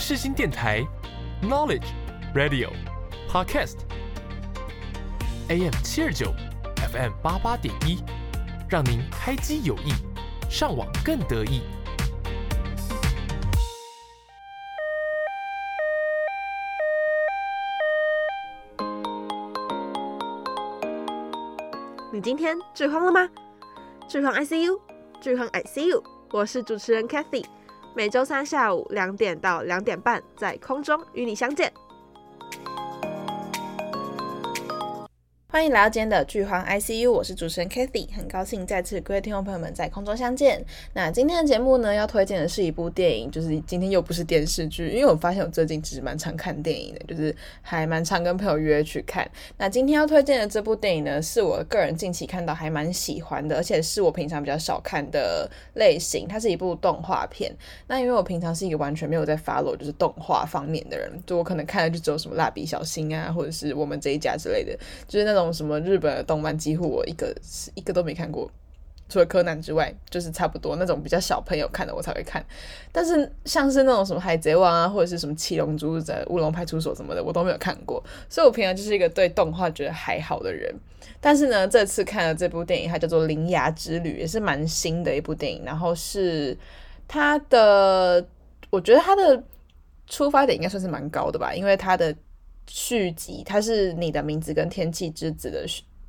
世新电台，Knowledge Radio Podcast AM 七二九 FM 八八点一，让您开机有益，上网更得意。你今天剧荒了吗？剧荒 ICU，剧荒 ICU，我是主持人 Cathy，每周三下午两点到两点半在空中与你相见。欢迎来到今天的剧荒 ICU，我是主持人 Kathy，很高兴再次各位听众朋友们在空中相见。那今天的节目呢，要推荐的是一部电影，就是今天又不是电视剧，因为我发现我最近其实蛮常看电影的，就是还蛮常跟朋友约去看。那今天要推荐的这部电影呢，是我个人近期看到还蛮喜欢的，而且是我平常比较少看的类型，它是一部动画片。那因为我平常是一个完全没有在 follow 就是动画方面的人，就我可能看的就只有什么蜡笔小新啊，或者是我们这一家之类的，就是那那种。什么日本的动漫，几乎我一个是一个都没看过，除了柯南之外，就是差不多那种比较小朋友看的我才会看。但是像是那种什么海贼王啊，或者是什么七龙珠在乌龙派出所什么的，我都没有看过。所以我平常就是一个对动画觉得还好的人。但是呢，这次看了这部电影，它叫做《铃芽之旅》，也是蛮新的一部电影。然后是它的，我觉得它的出发点应该算是蛮高的吧，因为它的。续集，它是你的名字跟天气之子的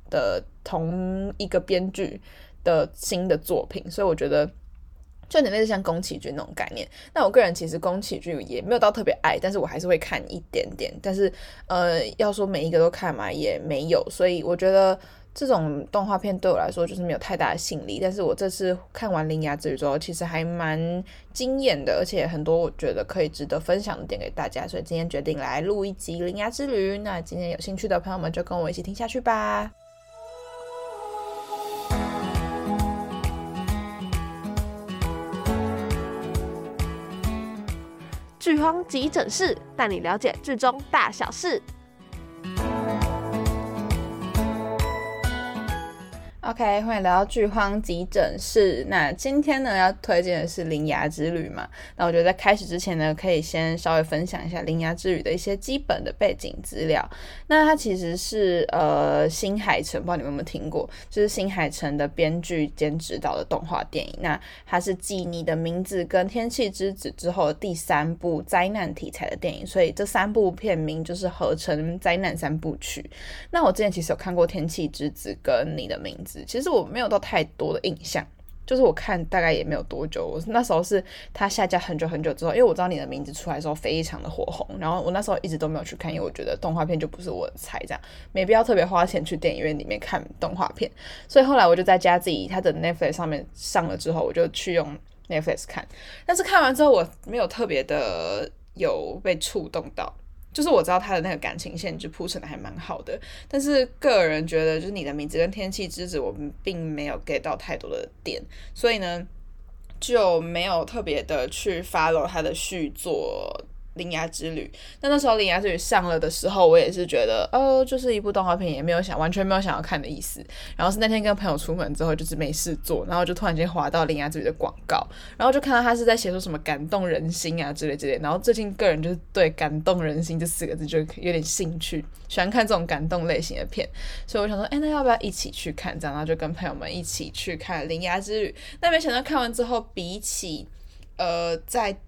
的同一个编剧的新的作品，所以我觉得就有点类似像宫崎骏那种概念。那我个人其实宫崎骏也没有到特别爱，但是我还是会看一点点。但是呃，要说每一个都看嘛，也没有，所以我觉得。这种动画片对我来说就是没有太大的吸引力，但是我这次看完《铃芽之旅》之后，其实还蛮惊艳的，而且很多我觉得可以值得分享的点给大家，所以今天决定来录一集《铃芽之旅》。那今天有兴趣的朋友们就跟我一起听下去吧。剧荒急诊室带你了解剧中大小事。OK，欢迎来到剧荒急诊室。那今天呢，要推荐的是《铃芽之旅》嘛。那我觉得在开始之前呢，可以先稍微分享一下《铃芽之旅》的一些基本的背景资料。那它其实是呃新海诚，不知道你们有没有听过，就是新海诚的编剧兼指导的动画电影。那它是继《你的名字》跟《天气之子》之后第三部灾难题材的电影，所以这三部片名就是合成灾难三部曲。那我之前其实有看过《天气之子》跟《你的名字》。其实我没有到太多的印象，就是我看大概也没有多久，我那时候是他下架很久很久之后，因为我知道你的名字出来的时候非常的火红，然后我那时候一直都没有去看，因为我觉得动画片就不是我的菜，这样没必要特别花钱去电影院里面看动画片，所以后来我就在家自己他的 Netflix 上面上了之后，我就去用 Netflix 看，但是看完之后我没有特别的有被触动到。就是我知道他的那个感情线就铺陈的还蛮好的，但是个人觉得就是你的名字跟天气之子，我们并没有 get 到太多的点，所以呢就没有特别的去 follow 他的续作。《铃芽之旅》，那那时候《铃芽之旅》上了的时候，我也是觉得，哦，就是一部动画片，也没有想完全没有想要看的意思。然后是那天跟朋友出门之后，就是没事做，然后就突然间滑到《铃芽之旅》的广告，然后就看到他是在写说什么感动人心啊之类之类。然后最近个人就是对“感动人心”这四个字就有点兴趣，喜欢看这种感动类型的片，所以我想说，哎，那要不要一起去看？这样，然后就跟朋友们一起去看《铃芽之旅》。那没想到看完之后，比起呃在。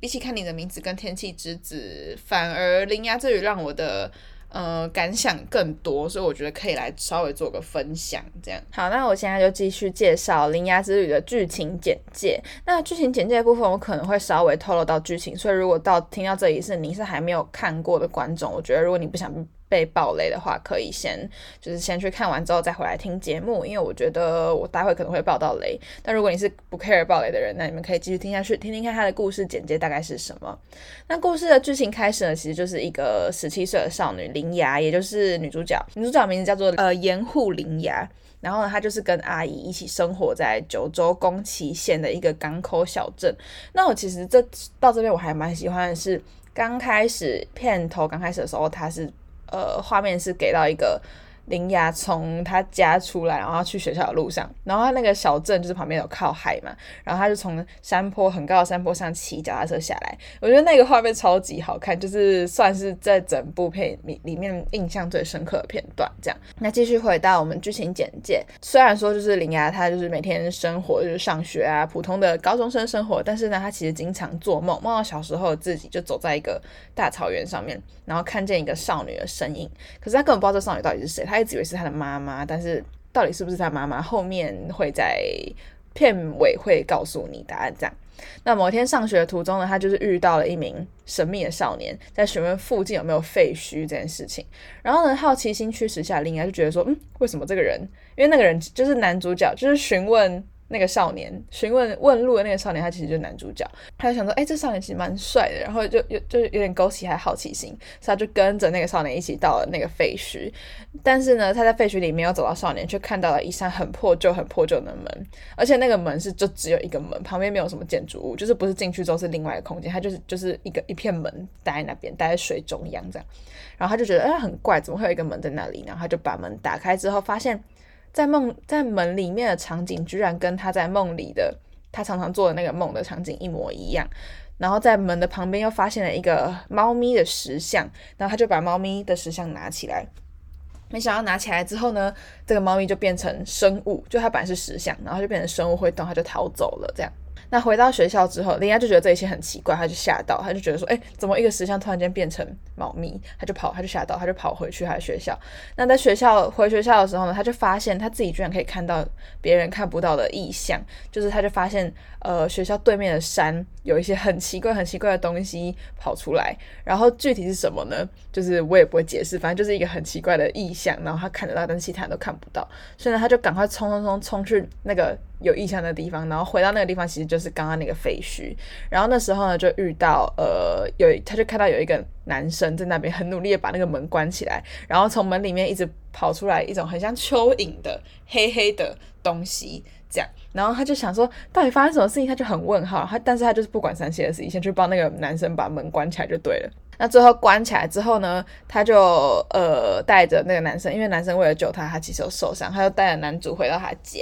比起看你的名字跟天气之子，反而铃芽之旅让我的呃感想更多，所以我觉得可以来稍微做个分享，这样。好，那我现在就继续介绍铃芽之旅的剧情简介。那剧情简介的部分，我可能会稍微透露到剧情，所以如果到听到这里是你是还没有看过的观众，我觉得如果你不想。被爆雷的话，可以先就是先去看完之后再回来听节目，因为我觉得我待会可能会爆到雷。但如果你是不 care 爆雷的人，那你们可以继续听下去，听听看他的故事简介大概是什么。那故事的剧情开始呢，其实就是一个十七岁的少女铃芽，也就是女主角，女主角名字叫做呃盐户铃芽。然后呢，她就是跟阿姨一起生活在九州宫崎县的一个港口小镇。那我其实这到这边我还蛮喜欢的是，刚开始片头刚开始的时候，她是。呃，画面是给到一个铃芽从他家出来，然后去学校的路上，然后他那个小镇就是旁边有靠海嘛，然后他就从山坡很高的山坡上骑脚踏车下来。我觉得那个画面超级好看，就是算是在整部片里里面印象最深刻的片段。这样，那继续回到我们剧情简介，虽然说就是铃芽她就是每天生活就是上学啊，普通的高中生生活，但是呢，她其实经常做梦，梦到小时候自己就走在一个大草原上面，然后看见一个少女的身影，可是她根本不知道这少女到底是谁，她他一直以为是他的妈妈，但是到底是不是他妈妈，后面会在片尾会告诉你答案。这样，那某天上学的途中呢，他就是遇到了一名神秘的少年，在询问附近有没有废墟这件事情。然后呢，好奇心驱使下，铃芽就觉得说，嗯，为什么这个人？因为那个人就是男主角，就是询问。那个少年询问问路的那个少年，他其实就是男主角。他就想说，哎、这少年其实蛮帅的，然后就有就有点勾起他好奇心，所以他就跟着那个少年一起到了那个废墟。但是呢，他在废墟里没有走到少年，却看到了一扇很破旧、很破旧的门，而且那个门是就只有一个门，旁边没有什么建筑物，就是不是进去之后是另外一个空间，它就是就是一个一片门待在那边，待在水中央这样。然后他就觉得，哎、很怪，怎么会有一个门在那里？然后他就把门打开之后，发现。在梦在门里面的场景，居然跟他在梦里的他常常做的那个梦的场景一模一样。然后在门的旁边又发现了一个猫咪的石像，然后他就把猫咪的石像拿起来。没想到拿起来之后呢，这个猫咪就变成生物，就它本来是石像，然后就变成生物会动，它就逃走了，这样。那回到学校之后，铃芽就觉得这一切很奇怪，他就吓到，他就觉得说，哎，怎么一个石像突然间变成猫咪？他就跑，他就吓到，他就跑回去他的学校。那在学校回学校的时候呢，他就发现他自己居然可以看到别人看不到的异象，就是他就发现，呃，学校对面的山有一些很奇怪、很奇怪的东西跑出来，然后具体是什么呢？就是我也不会解释，反正就是一个很奇怪的异象，然后他看得到，但是其他人都看不到，所以呢，他就赶快冲冲冲冲去那个。有异象的地方，然后回到那个地方，其实就是刚刚那个废墟。然后那时候呢，就遇到呃，有他就看到有一个男生在那边很努力的把那个门关起来，然后从门里面一直跑出来一种很像蚯蚓的黑黑的东西，这样。然后他就想说，到底发生什么事情？他就很问号。他但是他就是不管三七二十一，先去帮那个男生把门关起来就对了。那最后关起来之后呢，他就呃带着那个男生，因为男生为了救他，他其实有受伤，他就带着男主回到他家，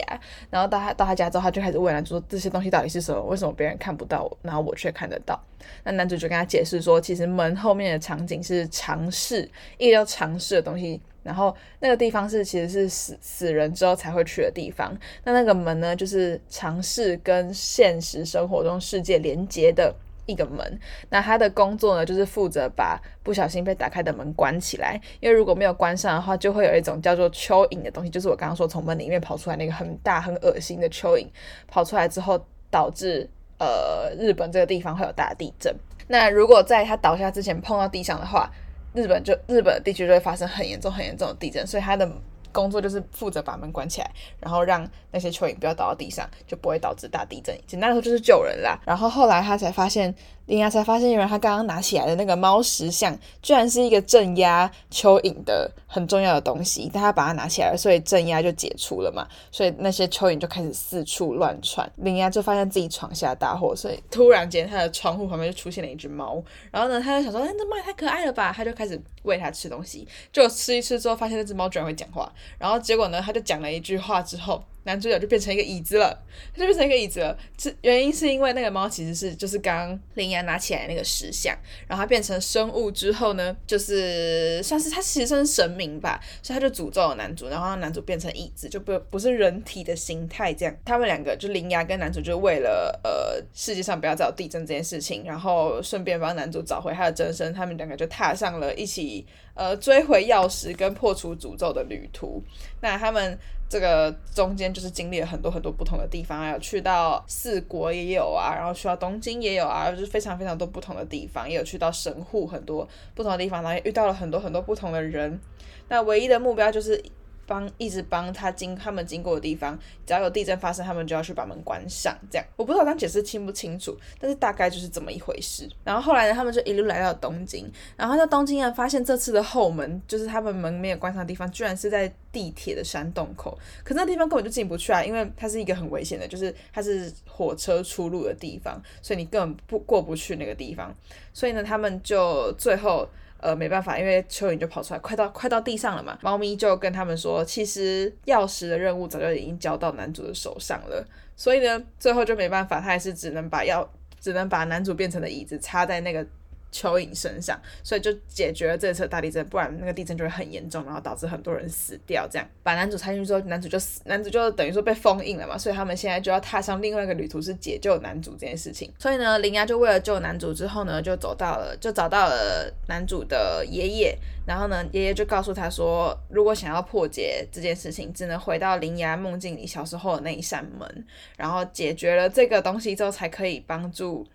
然后到他到他家之后，他就开始问男主说，这些东西到底是什么？为什么别人看不到，然后我却看得到？那男主就跟他解释说，其实门后面的场景是常世，一个叫常世的东西，然后那个地方是其实是死死人之后才会去的地方。那那个门呢，就是常世跟现实生活中世界连接的。一个门，那他的工作呢，就是负责把不小心被打开的门关起来。因为如果没有关上的话，就会有一种叫做蚯蚓的东西，就是我刚刚说从门里面跑出来那个很大很恶心的蚯蚓，跑出来之后导致呃日本这个地方会有大地震。那如果在他倒下之前碰到地上的话，日本就日本地区就会发生很严重很严重的地震，所以他的。工作就是负责把门关起来，然后让那些蚯蚓不要倒到地上，就不会导致大地震。简单来说就是救人啦。然后后来他才发现，铃芽才发现，原来他刚刚拿起来的那个猫石像，居然是一个镇压蚯蚓的很重要的东西。但他把它拿起来了，所以镇压就解除了嘛。所以那些蚯蚓就开始四处乱窜。铃芽就发现自己闯下大祸，所以突然间他的窗户旁边就出现了一只猫。然后呢，他就想说，哎，这猫也太可爱了吧？他就开始喂它吃东西。就吃一吃之后，发现那只猫居然会讲话。然后结果呢，他就讲了一句话之后，男主角就变成一个椅子了，他就变成一个椅子了。这原因是因为那个猫其实是就是刚刚铃芽拿起来那个石像，然后它变成生物之后呢，就是算是它其实是神明吧，所以他就诅咒了男主，然后让男主变成椅子，就不不是人体的形态这样。他们两个就铃芽跟男主就为了呃世界上不要再有地震这件事情，然后顺便帮男主找回他的真身，他们两个就踏上了一起呃追回钥匙跟破除诅咒的旅途。那他们。这个中间就是经历了很多很多不同的地方，还有去到四国也有啊，然后去到东京也有啊，就是非常非常多不同的地方，也有去到神户很多不同的地方，然后遇到了很多很多不同的人。那唯一的目标就是。帮一直帮他经他们经过的地方，只要有地震发生，他们就要去把门关上。这样我不知道这样解释清不清楚，但是大概就是这么一回事。然后后来呢，他们就一路来到东京，然后在东京呢，发现这次的后门就是他们门没有关上的地方，居然是在地铁的山洞口。可那地方根本就进不去啊，因为它是一个很危险的，就是它是火车出入的地方，所以你根本不过不去那个地方。所以呢，他们就最后。呃没办法，因为蚯蚓就跑出来，快到快到地上了嘛。猫咪就跟他们说，其实钥匙的任务早就已经交到男主的手上了，所以呢，最后就没办法，他还是只能把钥只能把男主变成的椅子插在那个。蚯蚓身上，所以就解决了这次大地震，不然那个地震就会很严重，然后导致很多人死掉。这样把男主插进去之后，男主就死，男主就等于说被封印了嘛，所以他们现在就要踏上另外一个旅途，是解救男主这件事情。所以呢，铃芽就为了救男主之后呢，就走到了，就找到了男主的爷爷，然后呢，爷爷就告诉他说，如果想要破解这件事情，只能回到铃芽梦境里小时候的那一扇门，然后解决了这个东西之后，才可以帮助。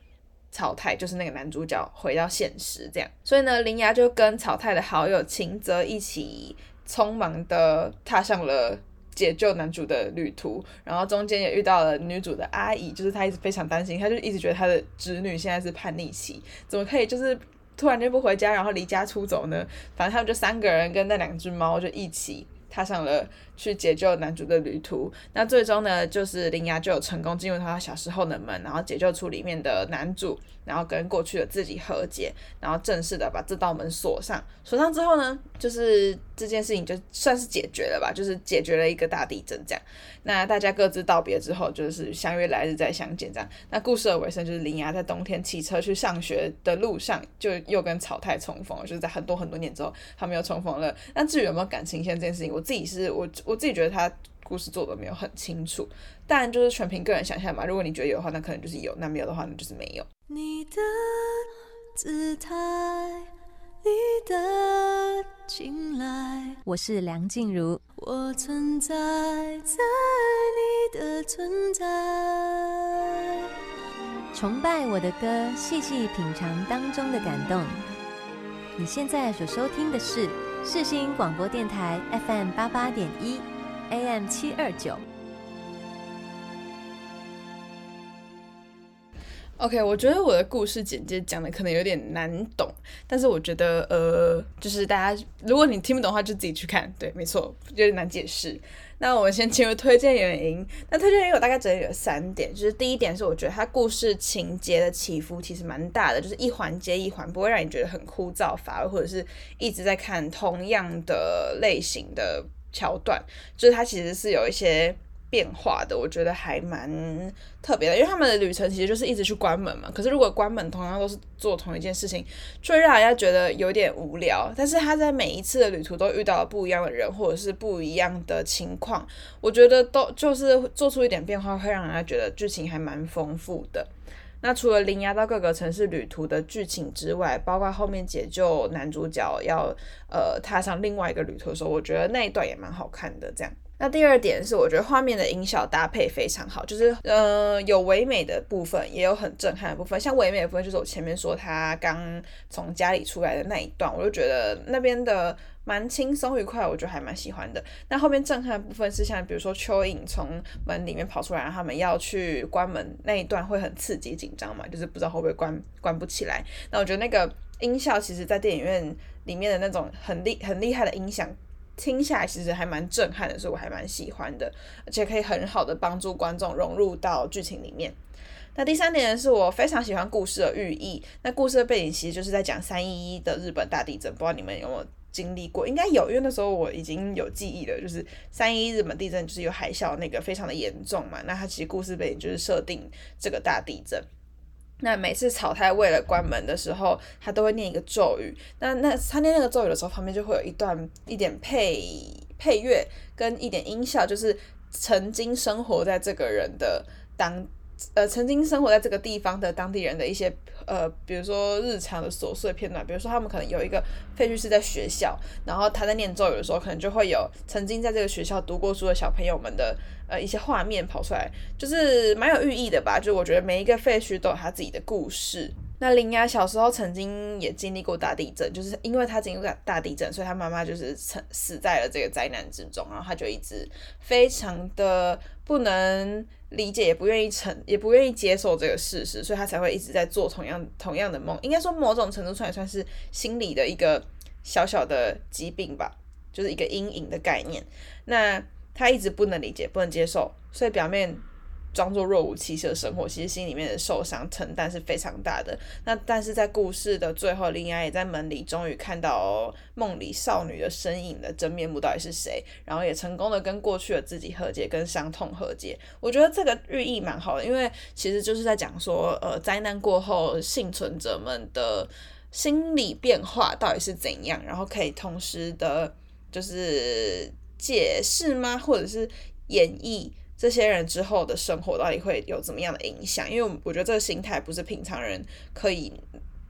草太就是那个男主角回到现实，这样，所以呢，铃芽就跟草太的好友晴泽一起匆忙的踏上了解救男主的旅途，然后中间也遇到了女主的阿姨，就是她一直非常担心，她就一直觉得她的侄女现在是叛逆期，怎么可以就是突然间不回家，然后离家出走呢？反正他们就三个人跟那两只猫就一起踏上了。去解救男主的旅途，那最终呢，就是铃芽就有成功进入他小时候的门，然后解救出里面的男主，然后跟过去的自己和解，然后正式的把这道门锁上。锁上之后呢，就是这件事情就算是解决了吧，就是解决了一个大地震这样。那大家各自道别之后，就是相约来日再相见这样。那故事的尾声就是铃芽在冬天骑车去上学的路上，就又跟草太重逢，就是在很多很多年之后，他们又重逢了。那至于有没有感情线这件事情，我自己是我。我自己觉得他故事做的没有很清楚，但就是全凭个人想象嘛。如果你觉得有的话，那可能就是有；那没有的话，那就是没有。你的姿态，你的青睐，我是梁静茹，我存在在你的存在，崇拜我的歌，细细品尝当中的感动。你现在所收听的是。世新广播电台 FM 八八点一，AM 七二九。OK，我觉得我的故事简介讲的可能有点难懂，但是我觉得呃，就是大家如果你听不懂的话，就自己去看。对，没错，有点难解释。那我们先进入推荐原因。那推荐原因我大概整理了三点，就是第一点是我觉得它故事情节的起伏其实蛮大的，就是一环接一环，不会让你觉得很枯燥乏味，或者是一直在看同样的类型的桥段，就是它其实是有一些。变化的，我觉得还蛮特别的，因为他们的旅程其实就是一直去关门嘛。可是如果关门同样都是做同一件事情，就会让人家觉得有点无聊。但是他在每一次的旅途都遇到了不一样的人，或者是不一样的情况，我觉得都就是做出一点变化，会让人家觉得剧情还蛮丰富的。那除了铃芽到各个城市旅途的剧情之外，包括后面解救男主角要呃踏上另外一个旅途的时候，我觉得那一段也蛮好看的，这样。那第二点是，我觉得画面的音效搭配非常好，就是呃有唯美的部分，也有很震撼的部分。像唯美的部分，就是我前面说他刚从家里出来的那一段，我就觉得那边的蛮轻松愉快，我觉得还蛮喜欢的。那后面震撼的部分是像比如说蚯蚓从门里面跑出来，他们要去关门那一段会很刺激紧张嘛，就是不知道会不会关关不起来。那我觉得那个音效其实在电影院里面的那种很厉很厉害的音响。听下来其实还蛮震撼的，所以我还蛮喜欢的，而且可以很好的帮助观众融入到剧情里面。那第三点是我非常喜欢故事的寓意。那故事的背景其实就是在讲三一一的日本大地震，不知道你们有没有经历过？应该有，因为那时候我已经有记忆了，就是三一一日本地震就是有海啸，那个非常的严重嘛。那它其实故事背景就是设定这个大地震。那每次草太为了关门的时候，他都会念一个咒语。那那他念那个咒语的时候，旁边就会有一段一点配配乐跟一点音效，就是曾经生活在这个人的当呃曾经生活在这个地方的当地人的一些。呃，比如说日常的琐碎片段，比如说他们可能有一个废墟是在学校，然后他在念咒语的时候，可能就会有曾经在这个学校读过书的小朋友们的呃一些画面跑出来，就是蛮有寓意的吧。就我觉得每一个废墟都有他自己的故事。那铃芽小时候曾经也经历过大地震，就是因为他经历过大地震，所以他妈妈就是死在了这个灾难之中，然后他就一直非常的不能理解，也不愿意承，也不愿意接受这个事实，所以他才会一直在做同样同样的梦。应该说某种程度上也算是心理的一个小小的疾病吧，就是一个阴影的概念。那他一直不能理解，不能接受，所以表面。装作若无其事的生活，其实心里面的受伤承担是非常大的。那但是在故事的最后，铃芽也在门里终于看到梦里少女的身影的真面目到底是谁，然后也成功的跟过去的自己和解，跟伤痛和解。我觉得这个寓意蛮好的，因为其实就是在讲说，呃，灾难过后幸存者们的心理变化到底是怎样，然后可以同时的，就是解释吗？或者是演绎？这些人之后的生活到底会有怎么样的影响？因为我觉得这个心态不是平常人可以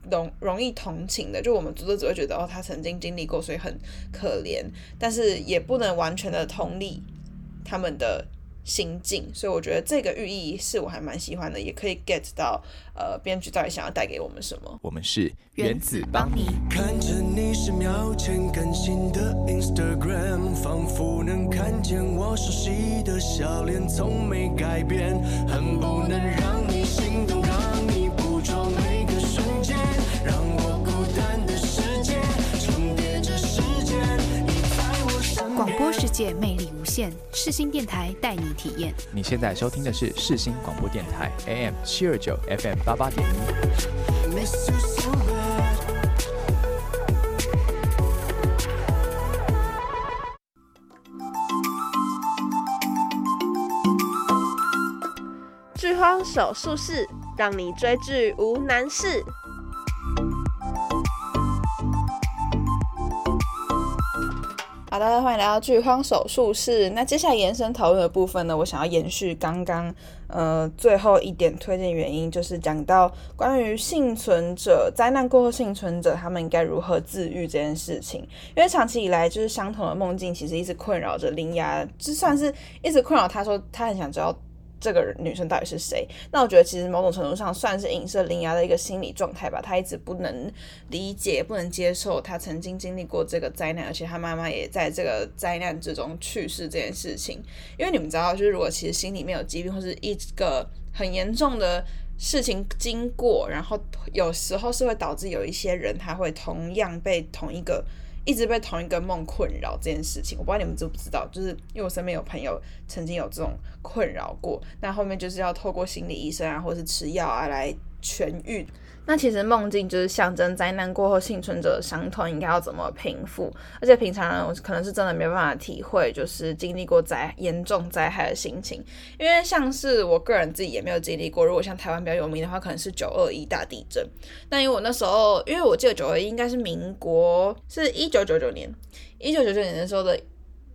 容容易同情的。就我们读者只会觉得哦，他曾经经历过，所以很可怜，但是也不能完全的同理他们的。心境，所以我觉得这个寓意是我还蛮喜欢的，也可以 get 到呃编剧到底想要带给我们什么。我们是原子帮你。看着你十秒前更新的 Instagram，仿佛能看见我熟悉的笑脸，从没改变，恨不能让你心动。让你捕捉每个瞬间，让我孤单的世界魅力无限，世新电台带你体验。你现在收听的是世新广播电台，AM 七二九，FM 八八点一。剧荒手术室，让你追剧无难事。好的，欢迎来到剧荒手术室。那接下来延伸讨论的部分呢，我想要延续刚刚呃最后一点推荐原因，就是讲到关于幸存者灾难过后幸存者他们应该如何自愈这件事情。因为长期以来就是相同的梦境，其实一直困扰着铃芽，就算是一直困扰他说他很想知道。这个女生到底是谁？那我觉得其实某种程度上算是影射林芽的一个心理状态吧。她一直不能理解、不能接受她曾经经历过这个灾难，而且她妈妈也在这个灾难之中去世这件事情。因为你们知道，就是如果其实心里面有疾病或是一个很严重的事情经过，然后有时候是会导致有一些人他会同样被同一个。一直被同一个梦困扰这件事情，我不知道你们知不知道，就是因为我身边有朋友曾经有这种困扰过，那后面就是要透过心理医生啊，或是吃药啊来痊愈。那其实梦境就是象征灾难过后幸存者的伤痛应该要怎么平复，而且平常人我可能是真的没办法体会，就是经历过灾严重灾害的心情，因为像是我个人自己也没有经历过。如果像台湾比较有名的话，可能是九二一大地震。那因为我那时候，因为我记得九二一应该是民国是一九九九年，一九九九年的时候的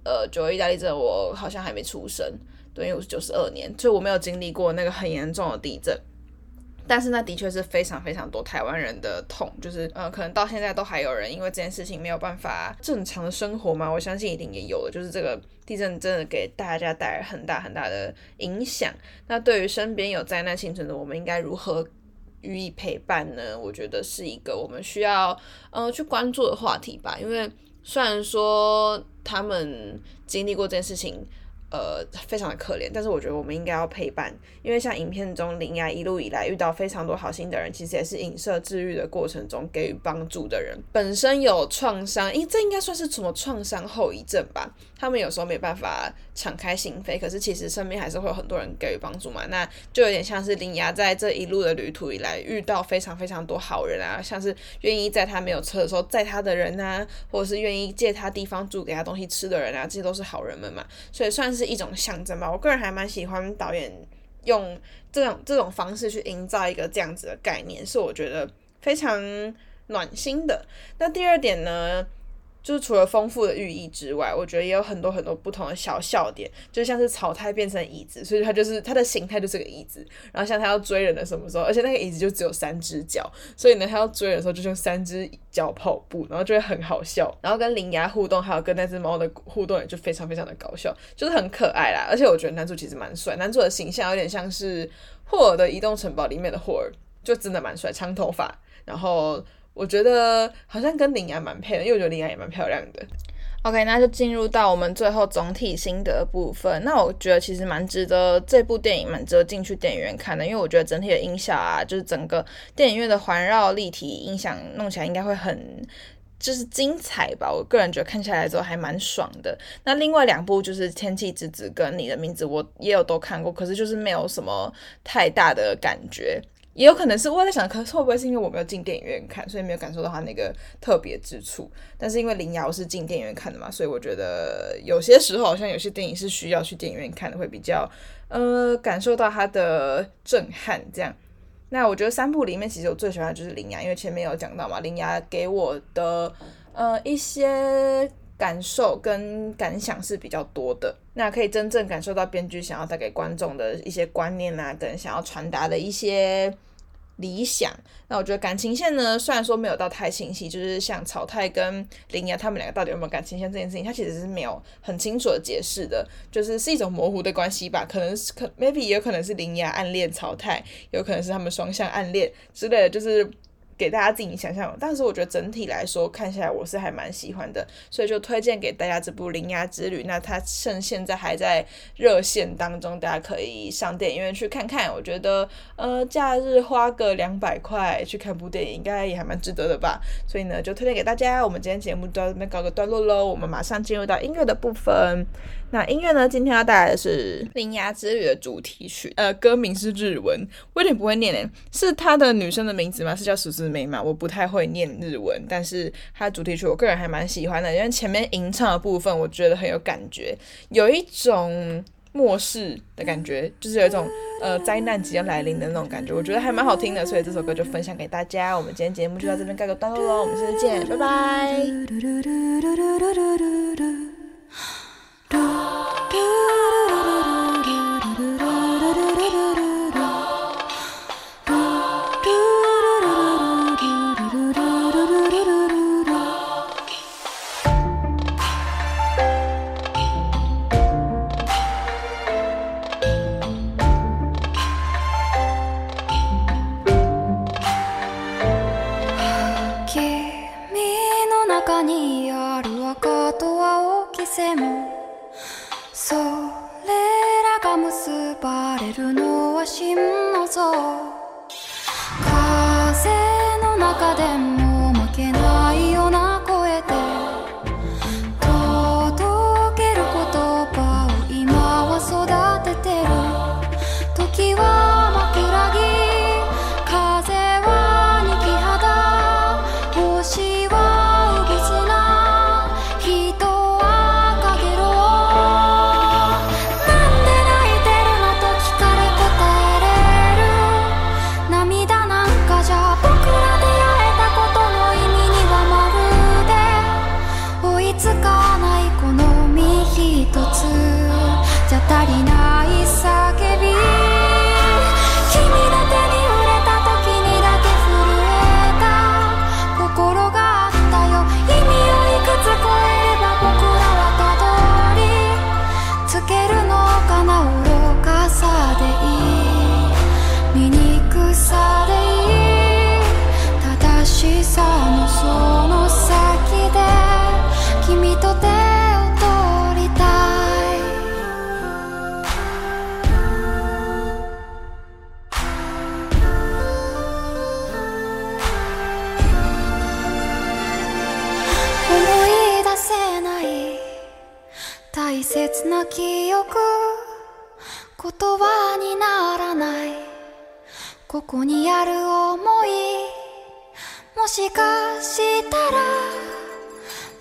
呃九二一大地震，我好像还没出生，对，因为我是九十二年，所以我没有经历过那个很严重的地震。但是那的确是非常非常多台湾人的痛，就是呃，可能到现在都还有人因为这件事情没有办法正常的生活嘛。我相信一定也有的，就是这个地震真的给大家带来很大很大的影响。那对于身边有灾难幸存的，我们应该如何予以陪伴呢？我觉得是一个我们需要呃去关注的话题吧。因为虽然说他们经历过这件事情。呃，非常的可怜，但是我觉得我们应该要陪伴，因为像影片中铃芽一路以来遇到非常多好心的人，其实也是影射治愈的过程中给予帮助的人。本身有创伤，因这应该算是什么创伤后遗症吧？他们有时候没办法敞开心扉，可是其实身边还是会有很多人给予帮助嘛。那就有点像是铃芽在这一路的旅途以来遇到非常非常多好人啊，像是愿意在他没有车的时候载他的人啊，或者是愿意借他地方住给他东西吃的人啊，这些都是好人们嘛。所以算是。一种象征吧，我个人还蛮喜欢导演用这种这种方式去营造一个这样子的概念，是我觉得非常暖心的。那第二点呢？就是除了丰富的寓意之外，我觉得也有很多很多不同的小笑点，就像是草胎变成椅子，所以它就是它的形态就是个椅子。然后像他要追人的什么时候，而且那个椅子就只有三只脚，所以呢，他要追人的时候就用三只脚跑步，然后就会很好笑。然后跟铃芽互动，还有跟那只猫的互动，也就非常非常的搞笑，就是很可爱啦。而且我觉得男主其实蛮帅，男主的形象有点像是霍尔的移动城堡里面的霍尔，就真的蛮帅，长头发，然后。我觉得好像跟铃芽蛮配的，因为我觉得铃芽也蛮漂亮的。OK，那就进入到我们最后总体心得的部分。那我觉得其实蛮值得这部电影蛮值得进去电影院看的，因为我觉得整体的音效啊，就是整个电影院的环绕立体音响弄起来应该会很就是精彩吧。我个人觉得看下来之后还蛮爽的。那另外两部就是《天气之子》跟《你的名字》，我也有都看过，可是就是没有什么太大的感觉。也有可能是我在想，可是会不会是因为我没有进电影院看，所以没有感受到它那个特别之处？但是因为林芽我是进电影院看的嘛，所以我觉得有些时候好像有些电影是需要去电影院看的，会比较呃感受到它的震撼。这样，那我觉得三部里面其实我最喜欢的就是铃芽，因为前面有讲到嘛，铃芽给我的呃一些感受跟感想是比较多的，那可以真正感受到编剧想要带给观众的一些观念啊，跟想要传达的一些。理想，那我觉得感情线呢，虽然说没有到太清晰，就是像草太跟铃芽他们两个到底有没有感情线这件事情，它其实是没有很清楚的解释的，就是是一种模糊的关系吧，可能是可 maybe 也有可能是铃芽暗恋草太，有可能是他们双向暗恋之类的，就是。给大家自己想象，但是我觉得整体来说看起来我是还蛮喜欢的，所以就推荐给大家这部《铃芽之旅》。那它趁现在还在热线当中，大家可以上电影院去看看。我觉得，呃，假日花个两百块去看部电影，应该也还蛮值得的吧。所以呢，就推荐给大家。我们今天节目到这边告个段落喽，我们马上进入到音乐的部分。那音乐呢？今天要带来的是《铃芽之旅》的主题曲，呃，歌名是日文，我有点不会念诶，是她的女生的名字吗？是叫十字妹吗？我不太会念日文，但是她的主题曲我个人还蛮喜欢的，因为前面吟唱的部分我觉得很有感觉，有一种末世的感觉，就是有一种呃灾难即将来临的那种感觉，我觉得还蛮好听的，所以这首歌就分享给大家。我们今天节目就到这边告个段落喽，我们下次见，拜拜。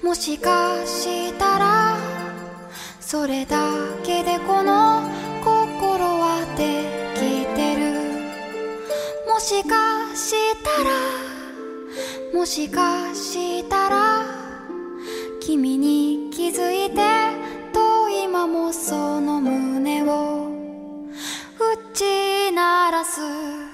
もしかしたらそれだけでこの心はできてる。もしかしたらもしかしたら君に気づいてと今もその胸を打ち鸣らす。